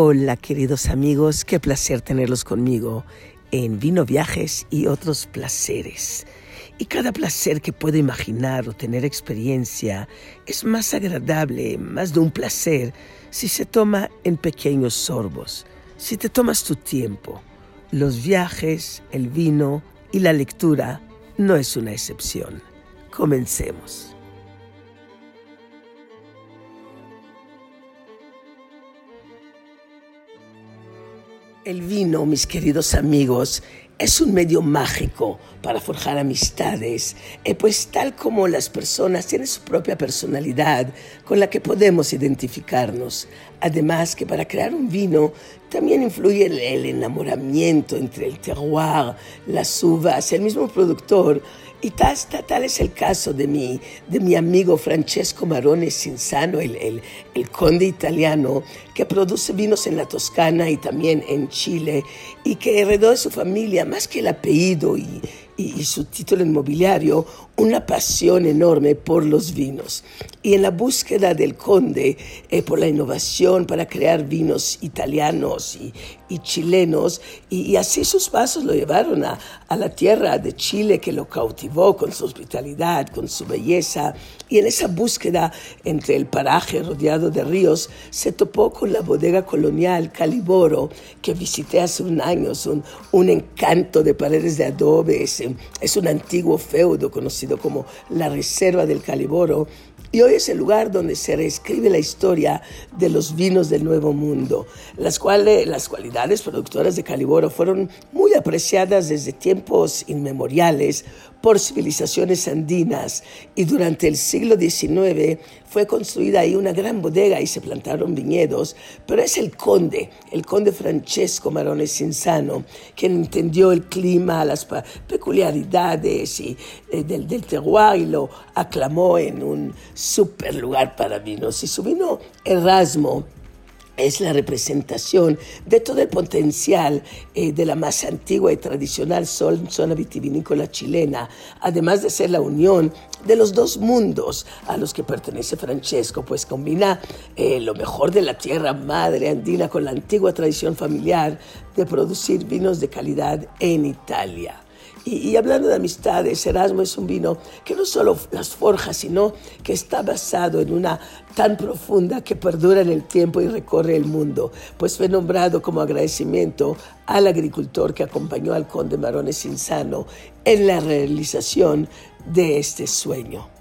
Hola queridos amigos, qué placer tenerlos conmigo en Vino Viajes y otros placeres. Y cada placer que puedo imaginar o tener experiencia es más agradable, más de un placer, si se toma en pequeños sorbos, si te tomas tu tiempo. Los viajes, el vino y la lectura no es una excepción. Comencemos. El vino, mis queridos amigos, es un medio mágico para forjar amistades, eh, pues tal como las personas tienen su propia personalidad con la que podemos identificarnos. Además que para crear un vino también influye el, el enamoramiento entre el terroir, las uvas, el mismo productor y tal, tal, es el caso de mi, de mi amigo Francesco Marone Cinzano, el, el, el, conde italiano, que produce vinos en la Toscana y también en Chile, y que heredó de su familia, más que el apellido y, y, su título inmobiliario, una pasión enorme por los vinos. Y en la búsqueda del conde eh, por la innovación para crear vinos italianos y, chilenos, y, así sus pasos lo llevaron a, a la tierra de Chile que lo cautivó con su hospitalidad, con su belleza, y en esa búsqueda entre el paraje rodeado de ríos, se topó con la bodega colonial Caliboro, que visité hace un año, un, un encanto de paredes de adobe, es un antiguo feudo conocido como la Reserva del Caliboro y hoy es el lugar donde se reescribe la historia de los vinos del Nuevo Mundo, las cuales las cualidades productoras de Caliboro fueron muy apreciadas desde tiempos inmemoriales por civilizaciones andinas y durante el siglo XIX fue construida ahí una gran bodega y se plantaron viñedos, pero es el conde, el conde Francesco Marone Cinzano, quien entendió el clima, las peculiaridades eh, del, del terroir y lo aclamó en un super lugar para vinos. Y su vino Erasmo, es la representación de todo el potencial eh, de la más antigua y tradicional zona vitivinícola chilena, además de ser la unión de los dos mundos a los que pertenece Francesco, pues combina eh, lo mejor de la tierra madre andina con la antigua tradición familiar de producir vinos de calidad en Italia. Y, hablando de amistades, Erasmo es un vino que no solo las forja, sino que está basado en una tan profunda que perdura en el tiempo y recorre el mundo, pues fue nombrado como agradecimiento al agricultor que acompañó al conde Marone Cinzano en la realización de este sueño.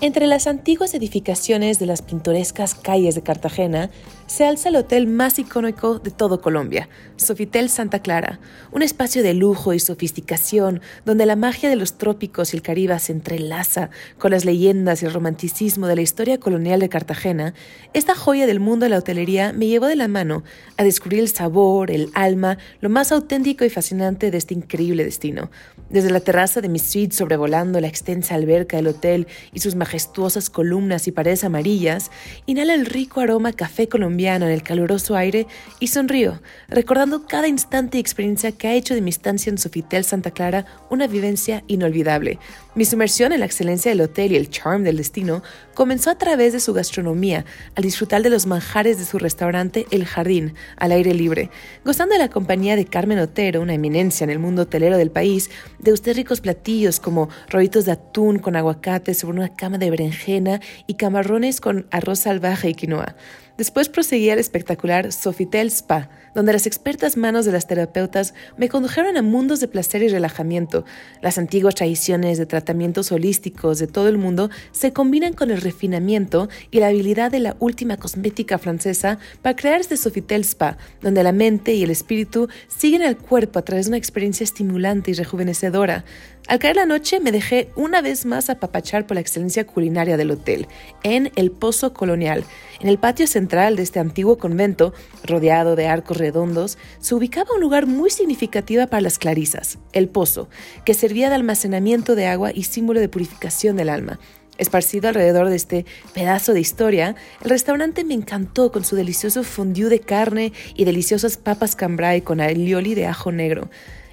Entre las antiguas edificaciones de las pintorescas calles de Cartagena se alza el hotel más icónico de todo Colombia, Sofitel Santa Clara, un espacio de lujo y sofisticación donde la magia de los trópicos y el Caribe se entrelaza con las leyendas y el romanticismo de la historia colonial de Cartagena. Esta joya del mundo de la hotelería me llevó de la mano a descubrir el sabor, el alma, lo más auténtico y fascinante de este increíble destino. Desde la terraza de mi suite sobrevolando la extensa alberca del hotel y sus majestuosas columnas y paredes amarillas, inhala el rico aroma café colombiano en el caluroso aire y sonrío, recordando cada instante y experiencia que ha hecho de mi estancia en Sofitel Santa Clara una vivencia inolvidable. Mi sumersión en la excelencia del hotel y el charm del destino comenzó a través de su gastronomía, al disfrutar de los manjares de su restaurante El Jardín, al aire libre, gozando de la compañía de Carmen Otero, una eminencia en el mundo hotelero del país, de usted ricos platillos como rollitos de atún con aguacate sobre una cama de berenjena y camarones con arroz salvaje y quinoa. Después proseguí al espectacular Sofitel Spa, donde las expertas manos de las terapeutas me condujeron a mundos de placer y relajamiento. Las antiguas tradiciones de tratamientos holísticos de todo el mundo se combinan con el refinamiento y la habilidad de la última cosmética francesa para crear este Sofitel Spa, donde la mente y el espíritu siguen al cuerpo a través de una experiencia estimulante y rejuvenecedora. Al caer la noche me dejé una vez más apapachar por la excelencia culinaria del hotel, en el Pozo Colonial. En el patio central de este antiguo convento, rodeado de arcos redondos, se ubicaba un lugar muy significativo para las clarisas, el pozo, que servía de almacenamiento de agua y símbolo de purificación del alma. Esparcido alrededor de este pedazo de historia, el restaurante me encantó con su delicioso fondue de carne y deliciosas papas cambrai con alioli de ajo negro.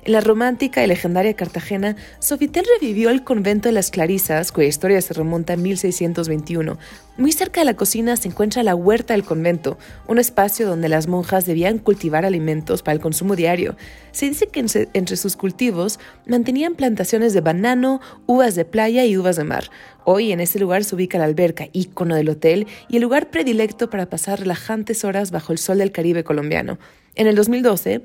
En la romántica y legendaria Cartagena, Sofitel revivió el convento de las Clarisas, cuya historia se remonta a 1621. Muy cerca de la cocina se encuentra la huerta del convento, un espacio donde las monjas debían cultivar alimentos para el consumo diario. Se dice que entre sus cultivos mantenían plantaciones de banano, uvas de playa y uvas de mar. Hoy en este lugar se ubica la alberca, ícono del hotel, y el lugar predilecto para pasar relajantes horas bajo el sol del Caribe colombiano. En el 2012,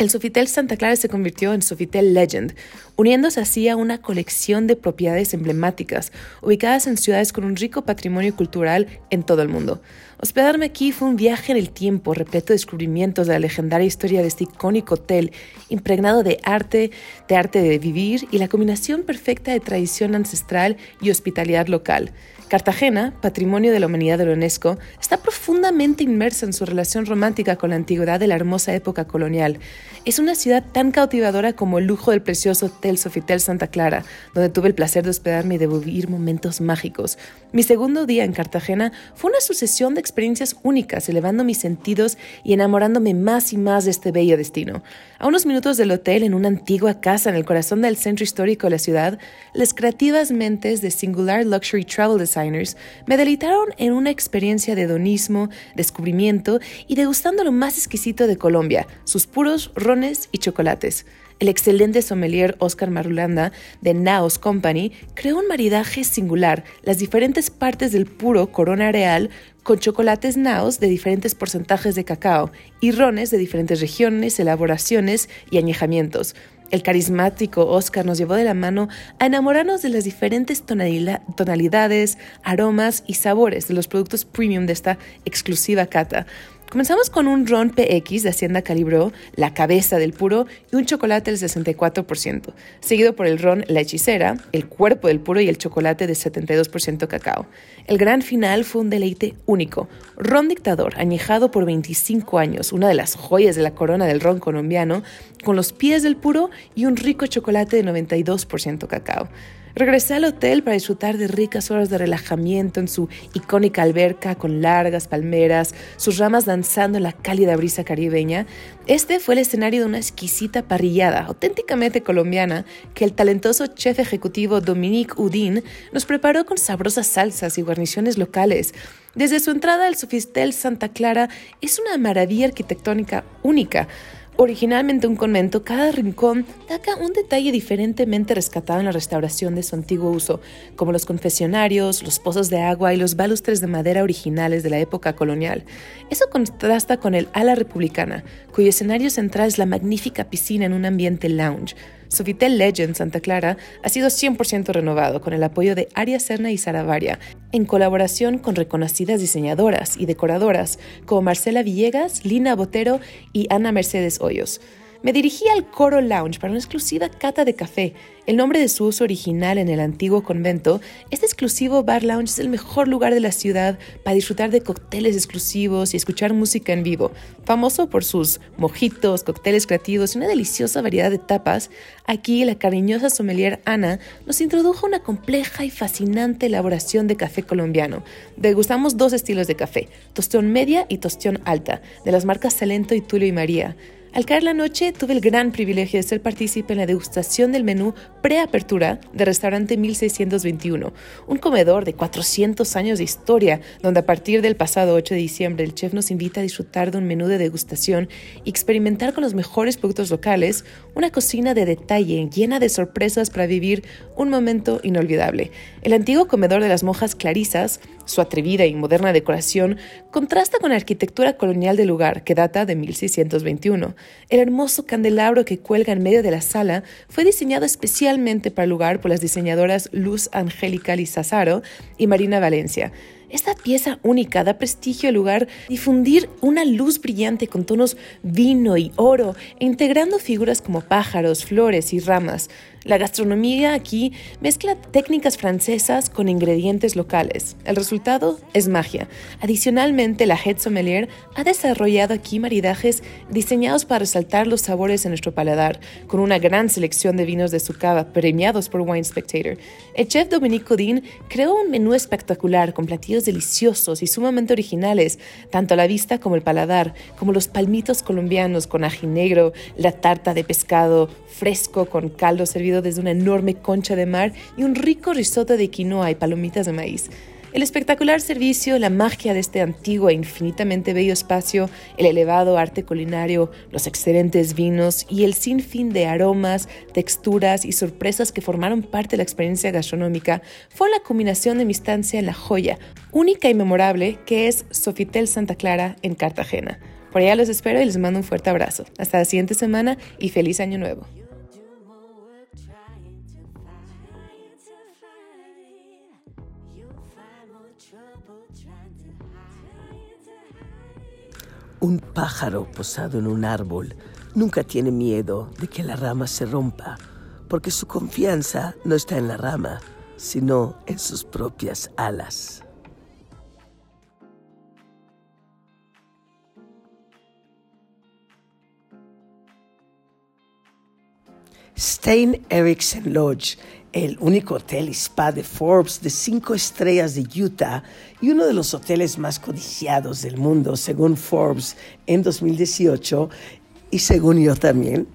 el Sofitel Santa Clara se convirtió en Sofitel Legend, uniéndose así a una colección de propiedades emblemáticas, ubicadas en ciudades con un rico patrimonio cultural en todo el mundo. Hospedarme aquí fue un viaje en el tiempo, repleto de descubrimientos de la legendaria historia de este icónico hotel, impregnado de arte, de arte de vivir y la combinación perfecta de tradición ancestral y hospitalidad local. Cartagena, patrimonio de la humanidad de la UNESCO, está profundamente inmersa en su relación romántica con la antigüedad de la hermosa época colonial. Es una ciudad tan cautivadora como el lujo del precioso Hotel Sofitel Santa Clara, donde tuve el placer de hospedarme y de vivir momentos mágicos. Mi segundo día en Cartagena fue una sucesión de experiencias únicas, elevando mis sentidos y enamorándome más y más de este bello destino. A unos minutos del hotel, en una antigua casa en el corazón del centro histórico de la ciudad, las creativas mentes de Singular Luxury Travel Design me deleitaron en una experiencia de hedonismo, descubrimiento y degustando lo más exquisito de Colombia, sus puros rones y chocolates. El excelente sommelier Oscar Marulanda de Naos Company creó un maridaje singular, las diferentes partes del puro Corona Real con chocolates Naos de diferentes porcentajes de cacao y rones de diferentes regiones, elaboraciones y añejamientos. El carismático Oscar nos llevó de la mano a enamorarnos de las diferentes tonalidades, aromas y sabores de los productos premium de esta exclusiva cata. Comenzamos con un ron PX de Hacienda Calibro, la cabeza del puro y un chocolate del 64%, seguido por el ron La Hechicera, el cuerpo del puro y el chocolate de 72% cacao. El gran final fue un deleite único, ron dictador, añejado por 25 años, una de las joyas de la corona del ron colombiano, con los pies del puro y un rico chocolate de 92% cacao. Regresé al hotel para disfrutar de ricas horas de relajamiento en su icónica alberca con largas palmeras, sus ramas danzando en la cálida brisa caribeña. Este fue el escenario de una exquisita parrillada, auténticamente colombiana, que el talentoso chef ejecutivo Dominique Udin nos preparó con sabrosas salsas y guarniciones locales. Desde su entrada al Sofistel Santa Clara es una maravilla arquitectónica única originalmente un convento, cada rincón taca un detalle diferentemente rescatado en la restauración de su antiguo uso, como los confesionarios, los pozos de agua y los balustres de madera originales de la época colonial. Eso contrasta con el ala republicana, cuyo escenario central es la magnífica piscina en un ambiente lounge. Sofitel Legend Santa Clara ha sido 100% renovado con el apoyo de Aria Serna y Sara Varia, en colaboración con reconocidas diseñadoras y decoradoras como Marcela Villegas, Lina Botero y Ana Mercedes Hoyos. Me dirigí al Coro Lounge para una exclusiva cata de café. El nombre de su uso original en el antiguo convento, este exclusivo bar lounge es el mejor lugar de la ciudad para disfrutar de cócteles exclusivos y escuchar música en vivo. Famoso por sus mojitos, cócteles creativos y una deliciosa variedad de tapas, aquí la cariñosa sommelier Ana nos introdujo una compleja y fascinante elaboración de café colombiano. Degustamos dos estilos de café, tostión media y tostión alta, de las marcas Salento y Tulio y María. Al caer la noche, tuve el gran privilegio de ser partícipe en la degustación del menú preapertura del restaurante 1621, un comedor de 400 años de historia, donde a partir del pasado 8 de diciembre el chef nos invita a disfrutar de un menú de degustación y experimentar con los mejores productos locales, una cocina de detalle llena de sorpresas para vivir un momento inolvidable. El antiguo comedor de las monjas clarisas su atrevida y moderna decoración contrasta con la arquitectura colonial del lugar, que data de 1621. El hermoso candelabro que cuelga en medio de la sala fue diseñado especialmente para el lugar por las diseñadoras Luz Angélica Lizazaro y Marina Valencia. Esta pieza única da prestigio al lugar difundir una luz brillante con tonos vino y oro, integrando figuras como pájaros, flores y ramas. La gastronomía aquí mezcla técnicas francesas con ingredientes locales. El resultado es magia. Adicionalmente, la Head Sommelier ha desarrollado aquí maridajes diseñados para resaltar los sabores en nuestro paladar, con una gran selección de vinos de su cava premiados por Wine Spectator. El chef Dominique Codin creó un menú espectacular con platillos deliciosos y sumamente originales, tanto a la vista como el paladar, como los palmitos colombianos con ají negro, la tarta de pescado fresco con caldo desde una enorme concha de mar y un rico risotto de quinoa y palomitas de maíz. El espectacular servicio, la magia de este antiguo e infinitamente bello espacio, el elevado arte culinario, los excelentes vinos y el sinfín de aromas, texturas y sorpresas que formaron parte de la experiencia gastronómica fue la combinación de mi estancia en la joya, única y memorable, que es Sofitel Santa Clara en Cartagena. Por allá los espero y les mando un fuerte abrazo. Hasta la siguiente semana y feliz año nuevo. Un pájaro posado en un árbol nunca tiene miedo de que la rama se rompa, porque su confianza no está en la rama, sino en sus propias alas. Stein Eriksen Lodge el único hotel spa de Forbes de cinco estrellas de Utah y uno de los hoteles más codiciados del mundo, según Forbes en 2018 y según yo también,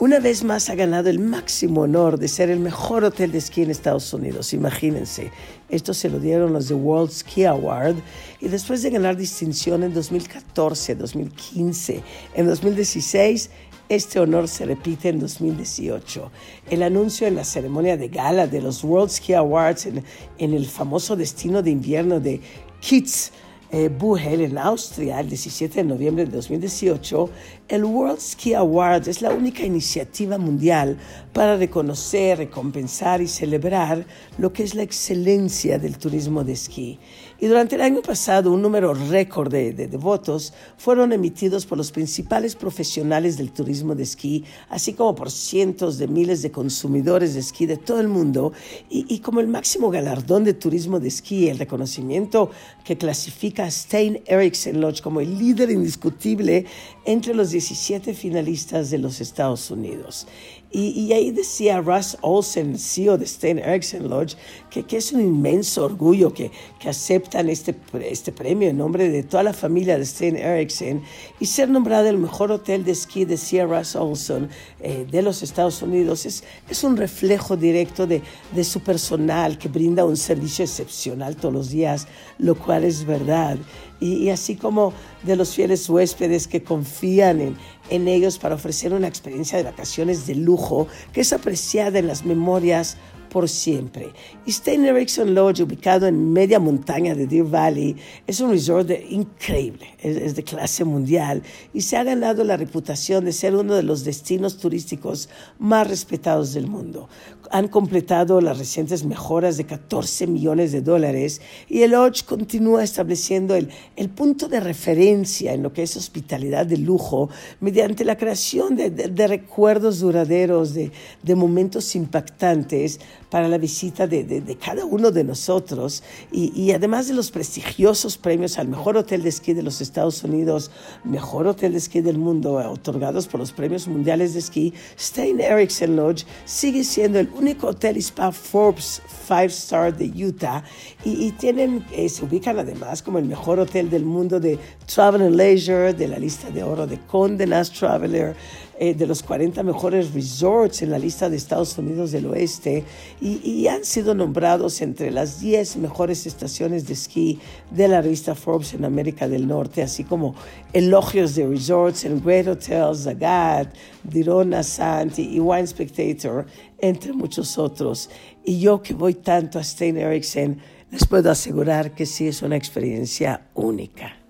una vez más ha ganado el máximo honor de ser el mejor hotel de esquí en Estados Unidos. Imagínense, esto se lo dieron los The World Ski Award y después de ganar distinción en 2014, 2015, en 2016 este honor se repite en 2018. El anuncio en la ceremonia de gala de los World Ski Awards en, el famoso destino de invierno de Kitz, eh, en Austria el 17 de noviembre de 2018, el World Ski Awards es la única iniciativa mundial para reconocer, recompensar y celebrar lo que es la excelencia del turismo de esquí. Y durante el año pasado, un número récord de, de, votos fueron emitidos por los principales profesionales del turismo de esquí, así como por cientos de miles de consumidores de esquí de todo el mundo. Y, y como el máximo galardón de turismo de esquí, el reconocimiento que clasifica a Stein Eriksen Lodge como el líder indiscutible entre los 17 finalistas de los Estados Unidos. Y, ahí decía Russ Olsen, CEO de Stein Eriksen Lodge, que, es un inmenso orgullo que, que, aceptan este, este premio en nombre de toda la familia de Stein Eriksen y ser nombrado el mejor hotel de esquí, decía Russ Olsen, eh, de los Estados Unidos, es, es un reflejo directo de, de su personal que brinda un servicio excepcional todos los días, lo cual es verdad y, así como de los fieles huéspedes que confían en, en ellos para ofrecer una experiencia de vacaciones de lujo que es apreciada en las memorias por siempre. Y Stein Erikson Lodge, ubicado en media montaña de Deer Valley, es un resort increíble, es, de clase mundial y se ha ganado la reputación de ser uno de los destinos turísticos más respetados del mundo. Han completado las recientes mejoras de 14 millones de dólares y el Lodge continúa estableciendo el, el punto de referencia en lo que es hospitalidad de lujo mediante la creación de, de, recuerdos duraderos, de, de momentos impactantes para la visita de, de, cada uno de nosotros. Y, y, además de los prestigiosos premios al mejor hotel de esquí de los Estados Unidos, mejor hotel de esquí del mundo, otorgados por los premios mundiales de esquí, Stein Eriksen Lodge sigue siendo el único hotel spa Forbes Five Star de Utah. Y, y tienen, eh, se ubican además como el mejor hotel del mundo de Travel and Leisure, de la lista de oro de Condé Nast Traveler, eh, de los 40 mejores resorts en la lista de Estados Unidos del Oeste y, han sido nombrados entre las 10 mejores estaciones de esquí de la revista Forbes en América del Norte, así como elogios de resorts en Great Hotels, Zagat, Dirona Santi y Wine Spectator, entre muchos otros. Y yo que voy tanto a Stein Eriksen, les puedo asegurar que sí es una experiencia única.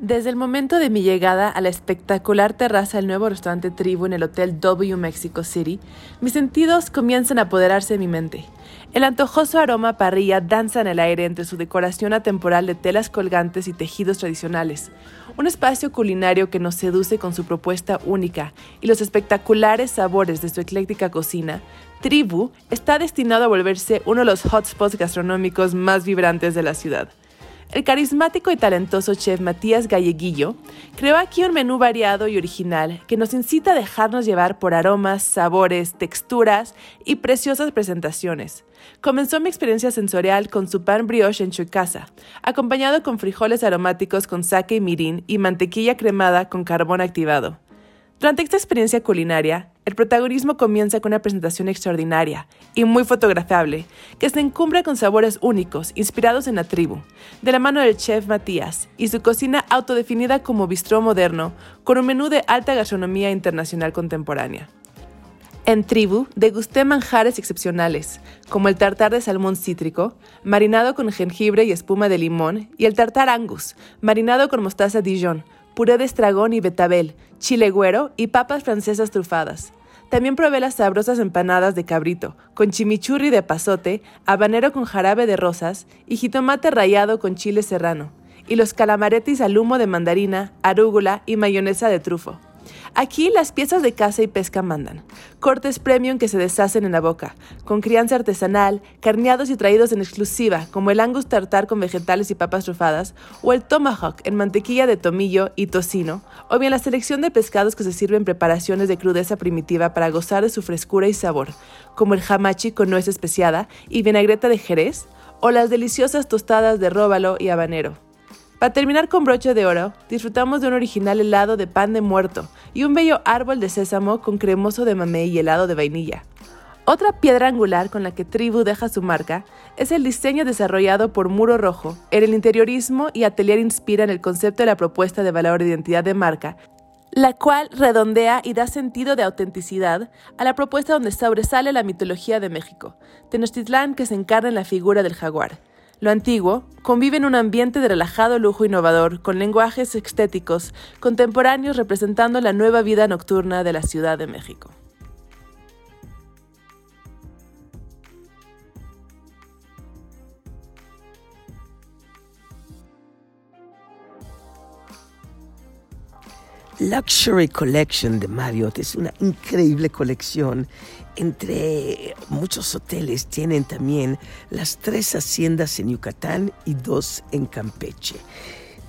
Desde el momento de mi llegada a la espectacular terraza del nuevo restaurante Tribu en el Hotel W Mexico City, mis sentidos comienzan a apoderarse de mi mente. El antojoso aroma parrilla danza en el aire entre su decoración atemporal de telas colgantes y tejidos tradicionales. Un espacio culinario que nos seduce con su propuesta única y los espectaculares sabores de su ecléctica cocina. Tribu está destinado a volverse uno de los hotspots gastronómicos más vibrantes de la ciudad. El carismático y talentoso chef Matías Galleguillo creó aquí un menú variado y original que nos incita a dejarnos llevar por aromas, sabores, texturas y preciosas presentaciones. Comenzó mi experiencia sensorial con su pan brioche en casa, acompañado con frijoles aromáticos con sake y mirin y mantequilla cremada con carbón activado. Durante esta experiencia culinaria, el protagonismo comienza con una presentación extraordinaria y muy fotografiable, que se encumbra con sabores únicos, inspirados en la tribu, de la mano del chef Matías y su cocina autodefinida como bistró moderno, con un menú de alta gastronomía internacional contemporánea. En Tribu degusté manjares excepcionales, como el tartar de salmón cítrico, marinado con jengibre y espuma de limón, y el tartar angus, marinado con mostaza Dijon, puré de estragón y betabel, chile güero y papas francesas trufadas. También probé las sabrosas empanadas de cabrito, con chimichurri de pasote, habanero con jarabe de rosas y jitomate rallado con chile serrano, y los calamaretis al humo de mandarina, arúgula y mayonesa de trufo. Aquí las piezas de caza y pesca mandan. Cortes premium que se deshacen en la boca, con crianza artesanal, carneados y traídos en exclusiva, como el angus tartar con vegetales y papas trufadas, o el tomahawk en mantequilla de tomillo y tocino, o bien la selección de pescados que se sirven en preparaciones de crudeza primitiva para gozar de su frescura y sabor, como el hamachi con nuez especiada y vinagreta de jerez, o las deliciosas tostadas de róbalo y habanero. Para terminar con broche de oro, disfrutamos de un original helado de pan de muerto y un bello árbol de sésamo con cremoso de mamey y helado de vainilla. Otra piedra angular con la que Tribu deja su marca es el diseño desarrollado por Muro Rojo. En el interiorismo y atelier inspiran el concepto de la propuesta de valor de identidad de marca, la cual redondea y da sentido de autenticidad a la propuesta donde sobresale la mitología de México, Tenochtitlán que se encarna en la figura del jaguar. Lo antiguo convive en un ambiente de relajado lujo innovador, con lenguajes estéticos contemporáneos representando la nueva vida nocturna de la Ciudad de México. Luxury Collection de Marriott es una increíble colección. Entre muchos hoteles tienen también las tres haciendas en Yucatán y dos en Campeche.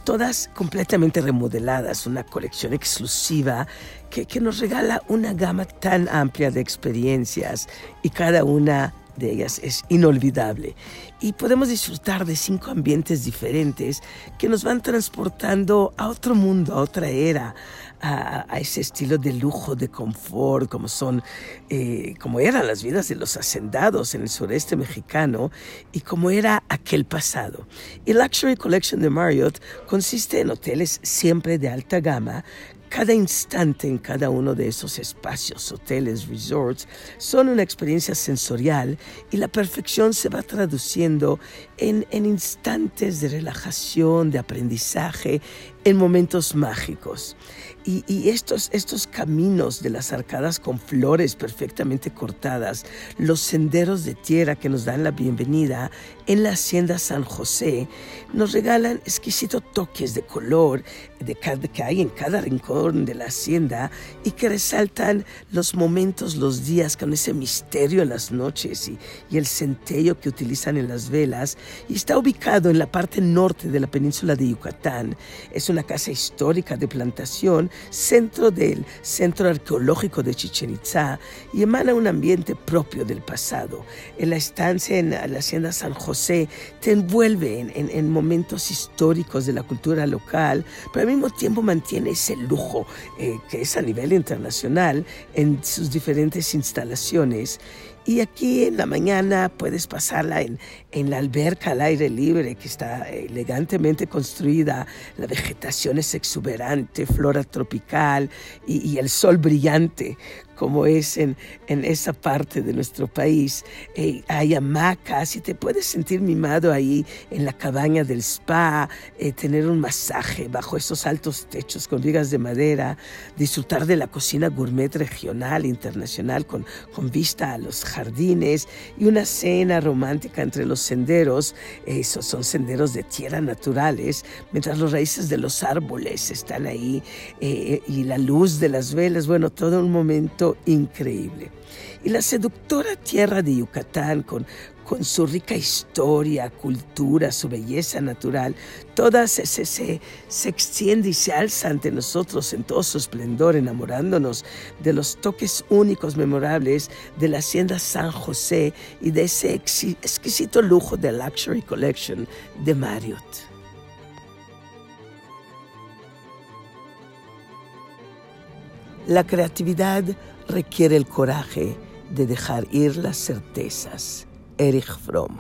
Todas completamente remodeladas, una colección exclusiva que, que nos regala una gama tan amplia de experiencias y cada una de ellas es inolvidable y podemos disfrutar de cinco ambientes diferentes que nos van transportando a otro mundo, a otra era, a, ese estilo de lujo, de confort, como son, eh, como eran las vidas de los hacendados en el sureste mexicano y como era aquel pasado. El Luxury Collection de Marriott consiste en hoteles siempre de alta gama cada instante en cada uno de esos espacios, hoteles, resorts, son una experiencia sensorial y la perfección se va traduciendo en, en instantes de relajación, de aprendizaje, en momentos mágicos. Y, estos, estos caminos de las arcadas con flores perfectamente cortadas, los senderos de tierra que nos dan la bienvenida en la hacienda San José, nos regalan exquisitos toques de color de que hay en cada rincón de la hacienda y que resaltan los momentos, los días con ese misterio en las noches y, y el centello que utilizan en las velas. Y está ubicado en la parte norte de la península de Yucatán. Es una casa histórica de plantación centro del centro arqueológico de Chichen Itza y emana un ambiente propio del pasado. En la estancia en la hacienda San José te envuelve en, momentos históricos de la cultura local, pero al mismo tiempo mantiene ese lujo eh, que es a nivel internacional en sus diferentes instalaciones y aquí en la mañana puedes pasarla en, en, la alberca al aire libre que está elegantemente construida. La vegetación es exuberante, flora tropical y, y el sol brillante como es en, en esa parte de nuestro país. Eh, hay hamacas y te puedes sentir mimado ahí en la cabaña del spa, eh, tener un masaje bajo esos altos techos con vigas de madera, disfrutar de la cocina gourmet regional, internacional, con, con vista a los jardines y una cena romántica entre los senderos. Esos son senderos de tierra naturales, mientras los raíces de los árboles están ahí eh, y la luz de las velas, bueno, todo un momento increíble. Y la seductora tierra de Yucatán, con, con su rica historia, cultura, su belleza natural, todas se, se, se, extiende y se alza ante nosotros en todo su esplendor, enamorándonos de los toques únicos, memorables de la hacienda San José y de ese exquisito lujo de Luxury Collection de Marriott. La creatividad requiere el coraje de dejar ir las certezas. Erich Fromm